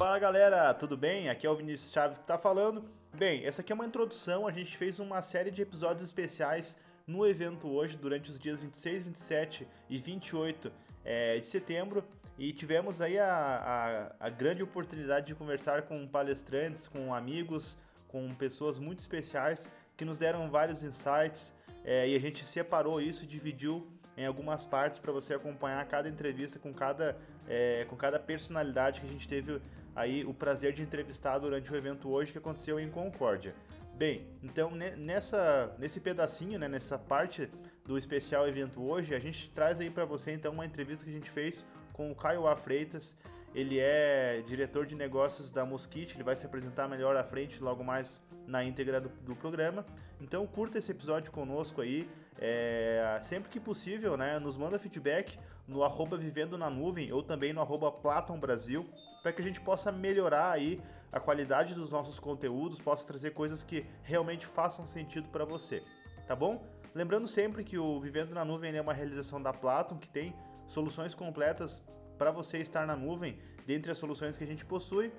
Fala galera, tudo bem? Aqui é o Vinícius Chaves que está falando. Bem, essa aqui é uma introdução, a gente fez uma série de episódios especiais no evento hoje, durante os dias 26, 27 e 28 é, de setembro. E tivemos aí a, a, a grande oportunidade de conversar com palestrantes, com amigos, com pessoas muito especiais que nos deram vários insights é, e a gente separou isso, dividiu em algumas partes para você acompanhar cada entrevista com cada, é, com cada personalidade que a gente teve aí o prazer de entrevistar durante o evento hoje que aconteceu em Concórdia. Bem, então nessa, nesse pedacinho, né, nessa parte do especial evento hoje, a gente traz aí para você então uma entrevista que a gente fez com o Caio A. Freitas. Ele é diretor de negócios da Mosquite, ele vai se apresentar melhor à frente logo mais na íntegra do, do programa. Então curta esse episódio conosco aí, é, sempre que possível, né, nos manda feedback no arroba Vivendo na Nuvem ou também no arroba Platon Brasil, para que a gente possa melhorar aí a qualidade dos nossos conteúdos, possa trazer coisas que realmente façam sentido para você, tá bom? Lembrando sempre que o Vivendo na Nuvem é uma realização da Platon, que tem soluções completas para você estar na nuvem, dentre as soluções que a gente possui.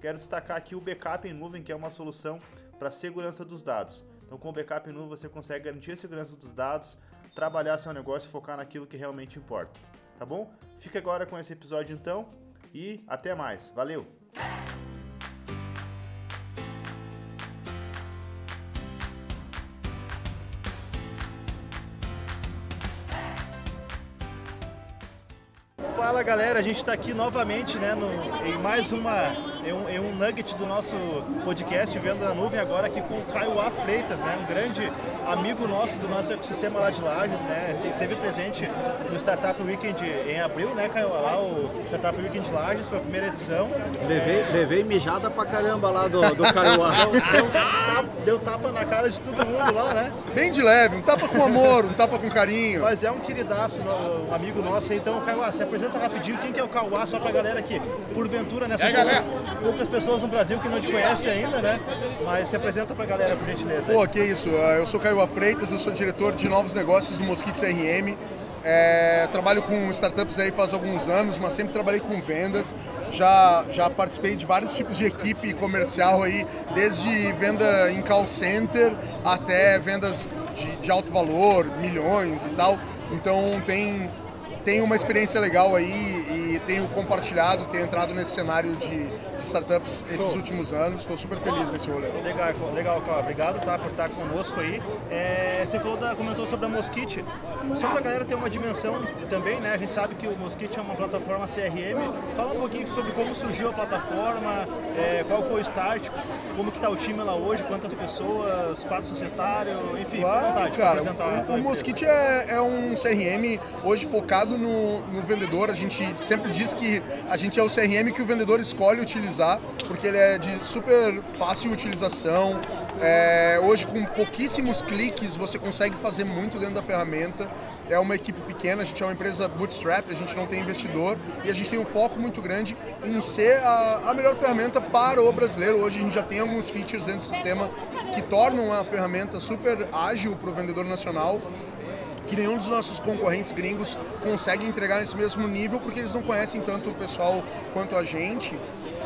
Quero destacar aqui o backup em nuvem, que é uma solução para segurança dos dados. Então, com o backup em nuvem, você consegue garantir a segurança dos dados, trabalhar seu negócio e focar naquilo que realmente importa. Tá bom? Fica agora com esse episódio então e até mais. Valeu! Fala galera, a gente está aqui novamente né, no, em mais uma em um, em um, nugget do nosso podcast Vendo na Nuvem, agora aqui com o Caio A. Freitas, né, um grande amigo nosso do nosso ecossistema lá de Lages, né, que esteve presente no Startup Weekend em abril, né, Caio? Lá o Startup Weekend Lages, foi a primeira edição. Levei, é... levei mijada pra caramba lá do, do Caio A. deu, deu, tapa na cara de todo mundo lá, né? Bem de leve, um tapa com amor, um tapa com carinho. Mas é um queridaço, um amigo nosso, então, Caio A, se apresenta rapidinho quem que é o Cauá, só pra galera aqui. Porventura, nessa né, poucas, poucas, pessoas no Brasil que não te conhecem ainda, né? Mas se apresenta pra galera, por gentileza. Pô, que isso. Ah, eu sou Caio Freitas, eu sou diretor de novos negócios do Mosquito CRM. É, trabalho com startups aí faz alguns anos, mas sempre trabalhei com vendas. Já, já participei de vários tipos de equipe comercial aí, desde venda em call center até vendas de, de alto valor, milhões e tal. Então tem tenho uma experiência legal aí e tenho compartilhado, tenho entrado nesse cenário de startups esses últimos anos. Estou super feliz nesse rolê. Legal, legal, cara. Obrigado tá, por estar conosco aí. É, você falou da, comentou sobre a Mosquite. Só para a galera ter uma dimensão também, né? A gente sabe que o Mosquite é uma plataforma CRM. Fala um pouquinho sobre como surgiu a plataforma, é, qual foi o start, como que está o time lá hoje, quantas pessoas, quadro societário, enfim, claro, vontade, cara, o, o Mosquite é, é um CRM hoje focado focado no, no, vendedor. A gente sempre diz que a gente é o CRM que o vendedor escolhe utilizar, porque ele é de super fácil utilização. É, hoje, com pouquíssimos cliques, você consegue fazer muito dentro da ferramenta. É uma equipe pequena, a gente é uma empresa bootstrap, a gente não tem investidor e a gente tem um foco muito grande em ser a, a melhor ferramenta para o brasileiro. Hoje a gente já tem alguns features dentro do sistema que tornam a ferramenta super ágil para o vendedor nacional que nenhum dos nossos concorrentes gringos consegue entregar nesse mesmo nível porque eles não conhecem tanto o pessoal quanto a gente.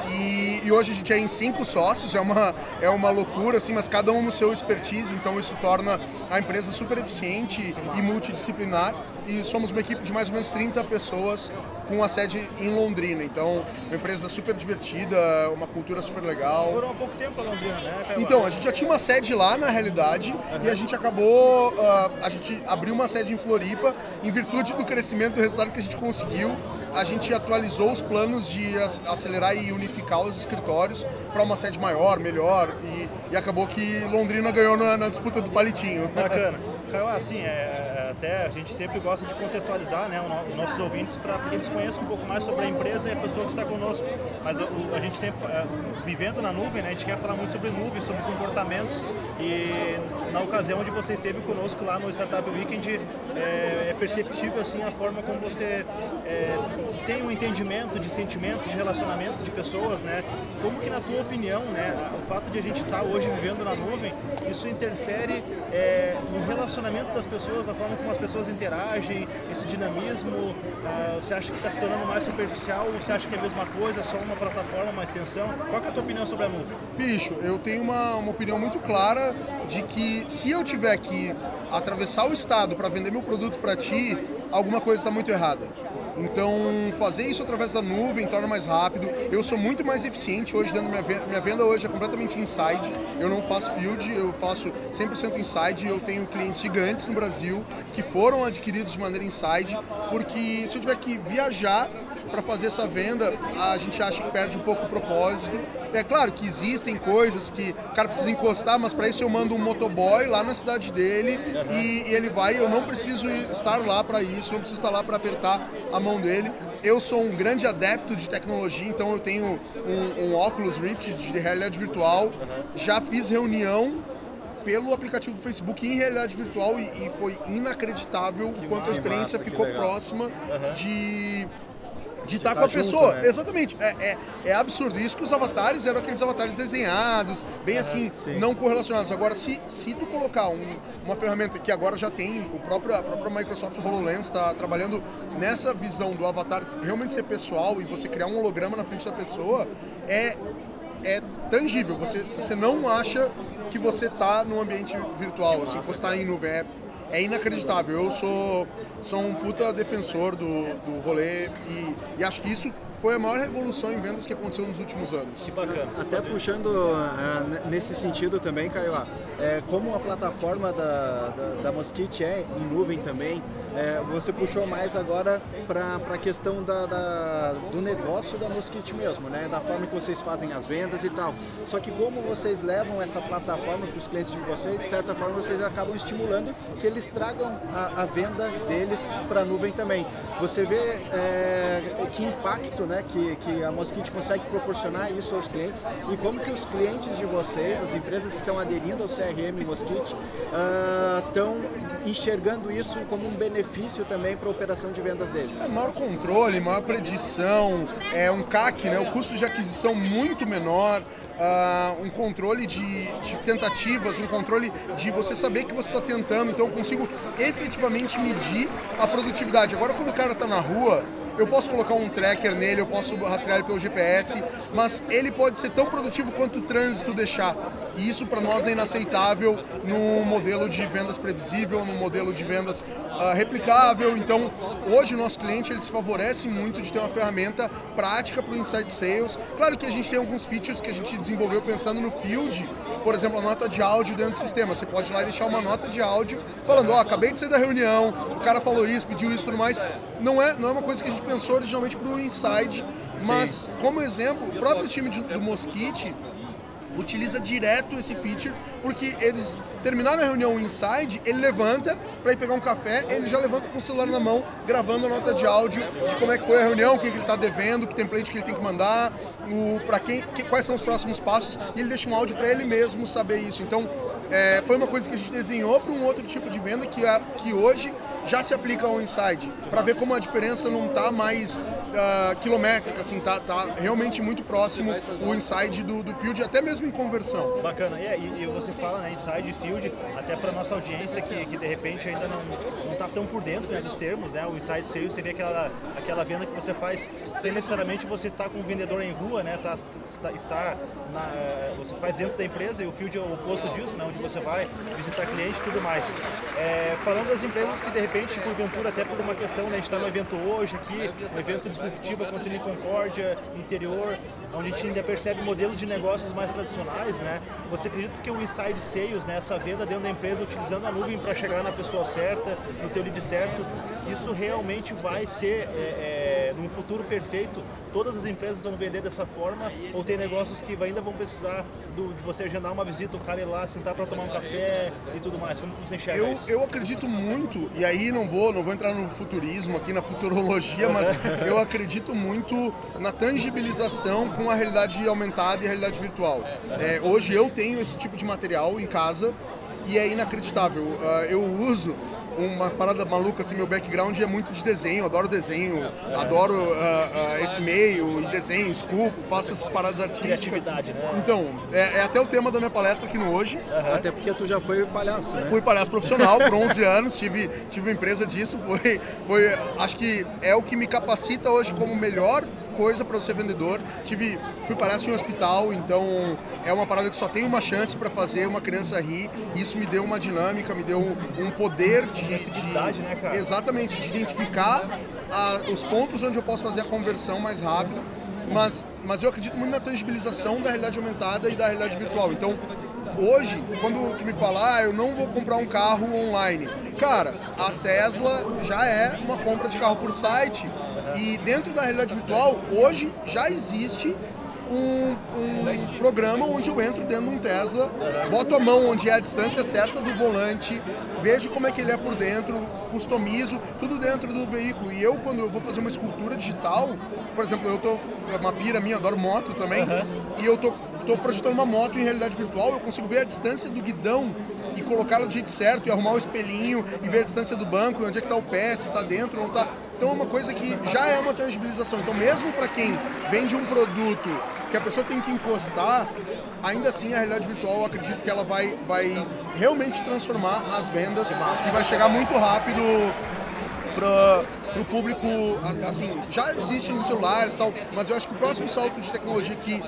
E, e, hoje a gente é em cinco sócios, é uma, é uma loucura, assim, mas cada um no seu expertise, então isso torna a empresa super eficiente e multidisciplinar. E somos uma equipe de mais ou menos 30 pessoas com a sede em Londrina. Então, uma empresa super divertida, uma cultura super legal. Foram há pouco tempo a Londrina, né? Então, a gente já tinha uma sede lá, na realidade, uhum. e a gente acabou, uh, a gente abriu uma sede em Floripa, em virtude do crescimento do resultado que a gente conseguiu a gente atualizou os planos de acelerar e unificar os escritórios para uma sede maior, melhor, e, e, acabou que Londrina ganhou na, na disputa do palitinho. Bacana. Caio, assim, é, até a gente sempre gosta de contextualizar né, os nossos ouvintes para que eles conheçam um pouco mais sobre a empresa e a pessoa que está conosco. Mas o, a gente sempre, é, vivendo na nuvem, né, a gente quer falar muito sobre nuvem, sobre comportamentos e na ocasião onde você esteve conosco lá no Startup Weekend, é, é perceptível assim a forma como você é, tem um entendimento de sentimentos, de relacionamentos de pessoas, né? Como que na tua opinião, né, fato onde a gente está hoje vivendo na nuvem, isso interfere é, no relacionamento das pessoas, na forma como as pessoas interagem, esse dinamismo? Ah, você acha que está se tornando mais superficial você acha que é a mesma coisa, só uma plataforma, uma extensão? Qual é a tua opinião sobre a nuvem? Bicho, eu tenho uma, uma opinião muito clara de que se eu tiver que atravessar o estado para vender meu produto para ti, alguma coisa está muito errada. Então, fazer isso através da nuvem torna mais rápido. Eu sou muito mais eficiente hoje dentro da minha venda. Minha venda hoje é completamente inside. Eu não faço field, eu faço 100% inside. Eu tenho clientes gigantes no Brasil que foram adquiridos de maneira inside, porque se eu tiver que viajar para fazer essa venda, a gente acha que perde um pouco o propósito. É claro que existem coisas que o cara precisa encostar, mas para isso eu mando um motoboy lá na cidade dele e, e ele vai. Eu não preciso estar lá para isso, não preciso estar lá para apertar a mão dele. Eu sou um grande adepto de tecnologia, então eu tenho um, um Oculus Rift de realidade virtual. Já fiz reunião pelo aplicativo do Facebook em realidade virtual e, e foi inacreditável o quanto a experiência ficou próxima de de estar tá com a pessoa. Junto, né? Exatamente. É, é, é, absurdo. Isso que os avatares eram aqueles avatares desenhados, bem assim, sim. não correlacionados. Agora, se, se tu colocar um, uma ferramenta que agora já tem, o próprio, a própria Microsoft HoloLens está trabalhando nessa visão do avatar realmente ser pessoal e você criar um holograma na frente da pessoa, é, é tangível. Você, você não acha que você está num ambiente virtual, assim, você está em nuvem. É, é inacreditável. Eu sou, sou um puta defensor do, do rolê e, e acho que isso foi a maior revolução em vendas que aconteceu nos últimos anos. Que bacana. Até puxando uh, nesse sentido também, Caio, é, como a plataforma da, da, da Mosquite é em nuvem também, é, você puxou mais agora para a questão da, da, do negócio da Mosquite mesmo, né? da forma que vocês fazem as vendas e tal. Só que como vocês levam essa plataforma para os clientes de vocês, de certa forma vocês acabam estimulando que eles tragam a, a venda deles para a nuvem também. Você vê é, que impacto né, que, que a Mosquite consegue proporcionar isso aos clientes e como que os clientes de vocês, as empresas que estão aderindo ao CRM Mosquite, estão uh, enxergando isso como um benefício benefício também para a operação de vendas deles? É maior controle, maior predição, é um CAC, né, o custo de aquisição muito menor, uh, um controle de, de, tentativas, um controle de você saber que você está tentando, então eu consigo efetivamente medir a produtividade. Agora quando o cara está na rua, eu posso colocar um tracker nele, eu posso rastrear ele pelo GPS, mas ele pode ser tão produtivo quanto o trânsito deixar. E isso para nós é inaceitável no modelo de vendas previsível, no modelo de vendas uh, replicável. Então, hoje o nosso cliente ele se favorece muito de ter uma ferramenta prática para o inside sales. Claro que a gente tem alguns features que a gente desenvolveu pensando no field, por exemplo, a nota de áudio dentro do sistema. Você pode ir lá e deixar uma nota de áudio falando, ó, oh, acabei de sair da reunião, o cara falou isso, pediu isso e tudo mais. Não é, não é uma coisa que a gente pensou originalmente para o inside, mas Sim. como exemplo, o próprio time do Mosquite utiliza direto esse feature, porque eles terminaram a reunião inside, ele levanta para ir pegar um café, ele já levanta com o celular na mão, gravando a nota de áudio de como é que foi a reunião, o que, ele está devendo, que template que ele tem que mandar, para quem, que, quais são os próximos passos, e ele deixa um áudio para ele mesmo saber isso. Então, é, foi uma coisa que a gente desenhou para um outro tipo de venda que, é, que hoje já se aplica ao inside, para ver como a diferença não está mais uh, quilométrica, assim, tá, tá realmente muito próximo o inside do, do field, até mesmo em conversão. Bacana, e, e, você fala, né, inside field, até para nossa audiência que, que de repente ainda não, não tá tão por dentro né, dos termos, né, o inside sales seria aquela, aquela venda que você faz sem necessariamente você estar com um vendedor em rua, né, tá, está, está na, você faz dentro da empresa e o field é o oposto disso, né, onde você vai visitar cliente e tudo mais. É, falando das empresas que de repente porventura, até por uma questão, né, a gente está no evento hoje aqui, um evento disruptivo acontecendo em Concórdia, interior, onde a gente ainda percebe modelos de negócios mais tradicionais, né? Você acredita que o inside sales, né, essa venda dentro da empresa utilizando a nuvem para chegar na pessoa certa, no teu lead certo, isso realmente vai ser, é, é, num futuro perfeito, todas as empresas vão vender dessa forma ou tem negócios que ainda vão precisar do, de você agendar uma visita, o cara ir lá, sentar para tomar um café e tudo mais? Como você enxerga eu, isso? Eu acredito muito, e aí não vou, não vou entrar no futurismo aqui, na futurologia, mas eu acredito muito na tangibilização com a realidade aumentada e a realidade virtual. É, hoje eu tenho esse tipo de material em casa e é inacreditável. Uh, eu uso uma parada maluca, assim, meu background é muito de desenho, adoro desenho, adoro uh, uh, esse meio e desenho, esculpo, faço essas paradas artísticas. Né? Então, é, é, até o tema da minha palestra aqui no Hoje. Uhum. Até porque tu já foi palhaço, né? Fui palhaço profissional por 11 anos, tive, tive uma empresa disso, foi, foi, acho que é o que me capacita hoje como melhor coisa para ser vendedor. Tive, fui palhaço em um hospital, então é uma parada que só tem uma chance para fazer uma criança rir. Isso me deu uma dinâmica, me deu um poder de, de né, cara? exatamente de identificar a, os pontos onde eu posso fazer a conversão mais rápido. Mas, mas eu acredito muito na tangibilização da realidade aumentada e da realidade virtual. Então, hoje, quando me falar, ah, eu não vou comprar um carro online. Cara, a Tesla já é uma compra de carro por site e dentro da realidade virtual, hoje já existe um, um, programa onde eu entro dentro de um Tesla, boto a mão onde é a distância certa do volante, vejo como é que ele é por dentro, customizo, tudo dentro do veículo. E eu, quando eu vou fazer uma escultura digital, por exemplo, eu tô, é uma pira minha, adoro moto também, uhum. e eu tô, tô projetando uma moto em realidade virtual, eu consigo ver a distância do guidão e colocá-la do jeito certo, e arrumar o espelhinho, e ver a distância do banco, onde é que está o pé, se está dentro ou não está. Então é uma coisa que já é uma tangibilização. Então mesmo para quem vende um produto que a pessoa tem que encostar, ainda assim a realidade virtual eu acredito que ela vai, vai realmente transformar as vendas e vai chegar muito rápido para o público, assim, já existe nos celulares e tal, mas eu acho que o próximo salto de tecnologia que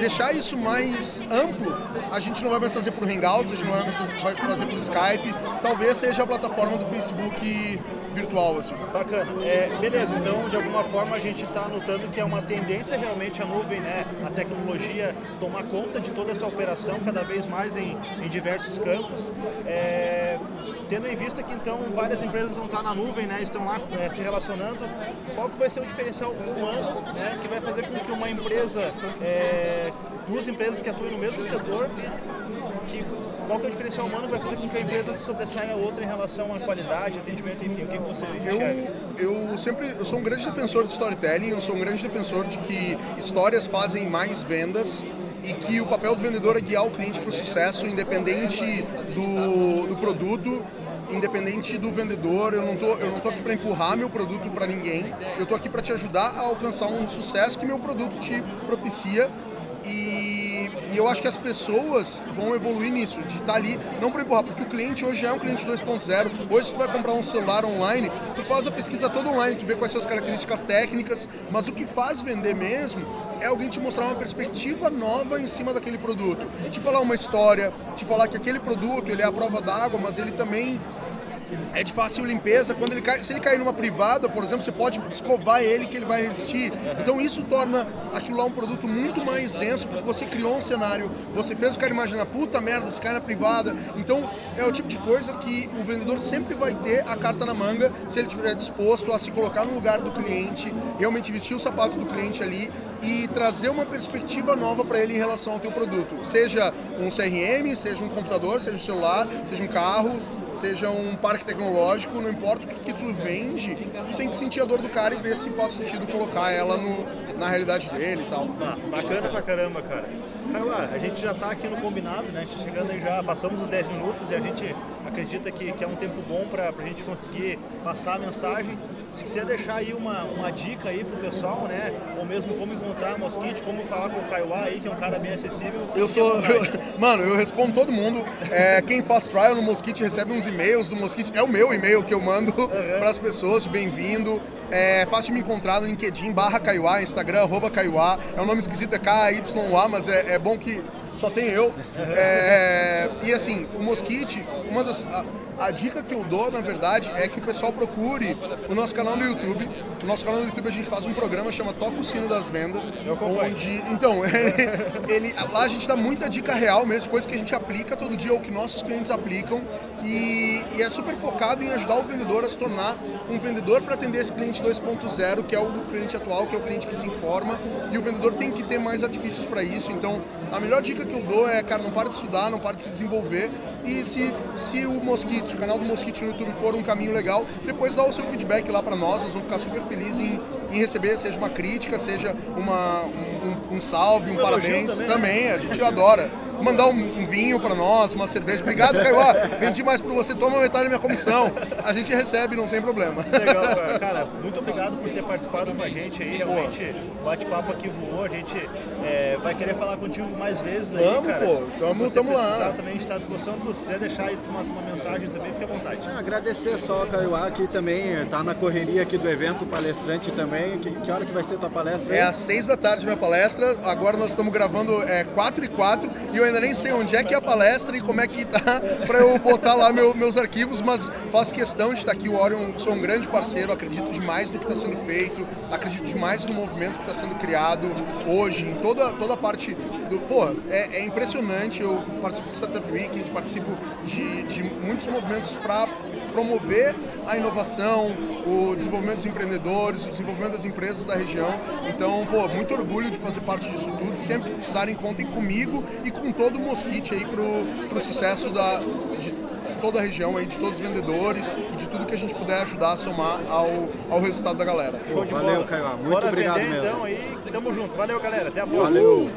deixar isso mais amplo, a gente não vai mais fazer por Hangouts, a gente não vai fazer por Skype, talvez seja a plataforma do Facebook virtual, assim. Bacana. É, beleza, então de alguma forma a gente está notando que é uma tendência realmente a nuvem, né, a tecnologia tomar conta de toda essa operação cada vez mais em, em diversos campos. É, tendo em vista que então várias empresas vão estar na nuvem, né, estão lá é, se relacionando, qual que vai ser o diferencial humano né, que vai fazer com que uma empresa, é, duas empresas que atuem no mesmo setor, que qual que é o diferencial humano que vai fazer com que a empresa se sobressaia a outra em relação à qualidade, atendimento, enfim, o que, Eu, eu sempre eu sou um grande defensor de storytelling, eu sou um grande defensor de que histórias fazem mais vendas e que o papel do vendedor é guiar o cliente para o sucesso, independente do, do produto, independente do vendedor. Eu não tô, eu não tô aqui para empurrar meu produto para ninguém. Eu tô aqui para te ajudar a alcançar um sucesso que meu produto te propicia e, e, eu acho que as pessoas vão evoluir nisso, de estar tá ali, não para empurrar, porque o cliente hoje é um cliente 2.0. Hoje, tu vai comprar um celular online, tu faz a pesquisa toda online, tu vê quais são as características técnicas, mas o que faz vender mesmo é alguém te mostrar uma perspectiva nova em cima daquele produto. Te falar uma história, te falar que aquele produto ele é a prova d'água, mas ele também é de fácil limpeza. Quando ele cai, se ele cair numa privada, por exemplo, você pode escovar ele que ele vai resistir. Então isso torna aquilo lá um produto muito mais denso, porque você criou um cenário, você fez o cara imaginar, puta merda, se cai na privada. Então é o tipo de coisa que o vendedor sempre vai ter a carta na manga se ele estiver disposto a se colocar no lugar do cliente, realmente vestir o sapato do cliente ali e trazer uma perspectiva nova para ele em relação ao teu produto. Seja um CRM, seja um computador, seja um celular, seja um carro, seja um parque tecnológico, não importa o que, que, tu vende, tu tem que sentir a dor do cara e ver se faz sentido colocar ela no, na realidade dele e tal. Ah, bacana pra caramba, cara. Caio, a gente já tá aqui no combinado, né? Gente chegando aí já, passamos os 10 minutos e a gente acredita que, que é um tempo bom pra, pra gente conseguir passar a mensagem. Se quiser deixar aí uma, uma dica aí pro pessoal, né? Ou mesmo como encontrar Mosquite, como falar com o Kaiowá aí, que é um cara bem acessível. Eu sou. Eu, mano, eu respondo todo mundo. É, quem faz trial no Mosquite recebe uns e-mails do Mosquite. É o meu e-mail que eu mando uhum. para as pessoas, bem-vindo. É fácil de me encontrar no LinkedIn, barra Kaiowá, Instagram, arroba Kaiowá. É um nome esquisito, é K-Y-A, mas é, é, bom que só tem eu. É, e assim, o Mosquite, uma das a dica que eu dou, na verdade, é que o pessoal procure o nosso canal no YouTube. No nosso canal no YouTube a gente faz um programa chama Toca o Sino das Vendas. Eu onde, então, ele, ele, lá a gente dá muita dica real mesmo, coisa que a gente aplica todo dia, ou que nossos clientes aplicam. E, e é super focado em ajudar o vendedor a se tornar um vendedor para atender esse cliente 2.0, que é o cliente atual, que é o cliente que se informa. E o vendedor tem que ter mais artifícios para isso. Então, a melhor dica que eu dou é, cara, não para de estudar, não para de se desenvolver. E se, se o Mosquito, se o canal do Mosquito no YouTube for um caminho legal, depois dá o seu feedback lá para nós, nós vamos ficar super felizes em, em receber, seja uma crítica, seja uma, um, um salve, um parabéns. Também, né? também, a gente adora mandar um, um vinho para nós, uma cerveja. Obrigado, Caiuá. Vendi mais para você, toma metade da minha comissão. A gente recebe, não tem problema. Legal, cara. Muito obrigado por ter participado com a gente aí. Realmente, bate-papo aqui voou. A gente é, vai querer falar contigo mais vezes aí, Vamos, cara. pô. Tamo, Se tamo lá. também está à disposição. Se quiser deixar aí uma, uma mensagem também, fique à vontade. Ah, agradecer só, Caiuá, que também tá na correria aqui do evento, palestrante também. Que, que hora que vai ser tua palestra? Aí? É às seis da tarde minha palestra. Agora nós estamos gravando é, 4 e 4 e eu ainda nem sei onde é que é a palestra e como é que tá para eu botar lá meu, meus arquivos, mas faço questão de estar aqui. O Orion, sou um grande parceiro, acredito demais no que está sendo feito, acredito demais no movimento que está sendo criado hoje, em toda, toda a parte do. Pô, é, é impressionante. Eu participo de Startup Weekend, participo de, de muitos movimentos para promover a inovação, o desenvolvimento dos empreendedores, o desenvolvimento das empresas da região. Então, pô, muito orgulho de fazer parte disso tudo. Sempre que precisarem, contem comigo e com todo o Mosquite aí pro, pro sucesso da, de toda a região aí, de todos os vendedores e de tudo que a gente puder ajudar a somar ao, ao resultado da galera. Show de Valeu, Caio. Muito Bora obrigado vender, mesmo. então aí, tamo junto. Valeu, galera. Até a próxima. Valeu.